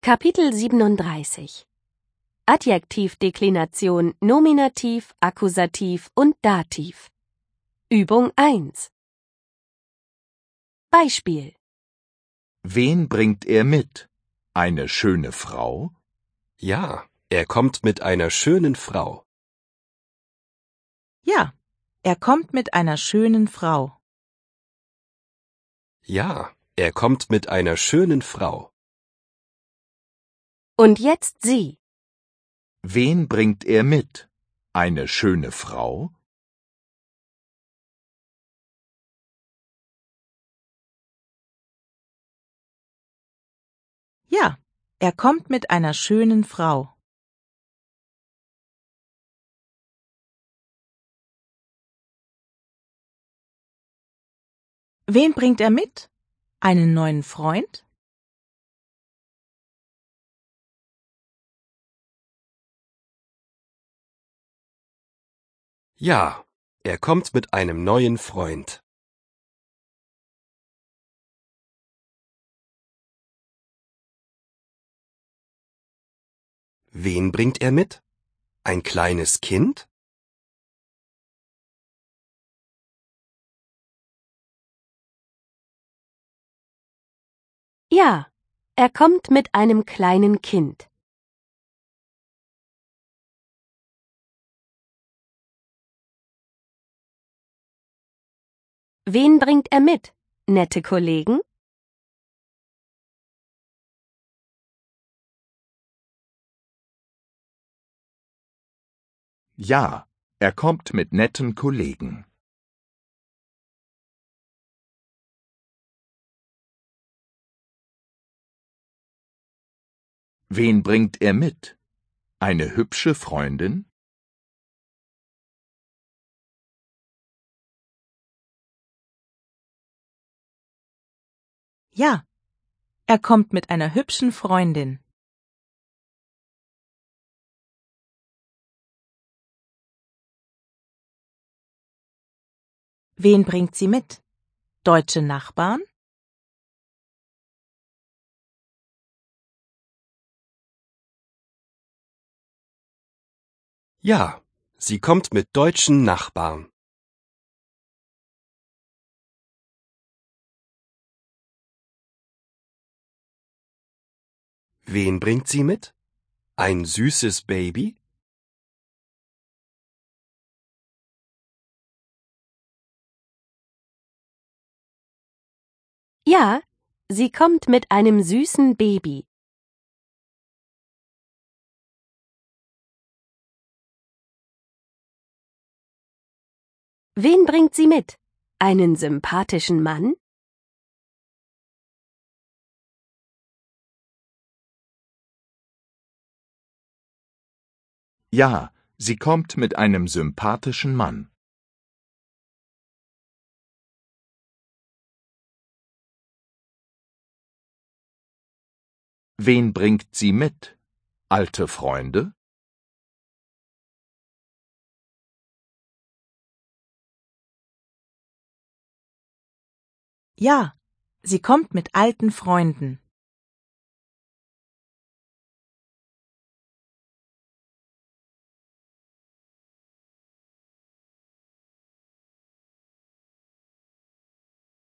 Kapitel 37 Adjektivdeklination Nominativ, Akkusativ und Dativ Übung 1 Beispiel Wen bringt er mit? Eine schöne Frau? Ja, er kommt mit einer schönen Frau. Ja, er kommt mit einer schönen Frau. Ja, er kommt mit einer schönen Frau. Und jetzt Sie. Wen bringt er mit? Eine schöne Frau? Ja, er kommt mit einer schönen Frau. Wen bringt er mit? Einen neuen Freund? Ja, er kommt mit einem neuen Freund. Wen bringt er mit? Ein kleines Kind? Ja, er kommt mit einem kleinen Kind. Wen bringt er mit? Nette Kollegen? Ja, er kommt mit netten Kollegen. Wen bringt er mit? Eine hübsche Freundin? Ja, er kommt mit einer hübschen Freundin. Wen bringt sie mit? Deutsche Nachbarn? Ja, sie kommt mit deutschen Nachbarn. Wen bringt sie mit? Ein süßes Baby? Ja, sie kommt mit einem süßen Baby. Wen bringt sie mit? Einen sympathischen Mann? Ja, sie kommt mit einem sympathischen Mann. Wen bringt sie mit? Alte Freunde? Ja, sie kommt mit alten Freunden.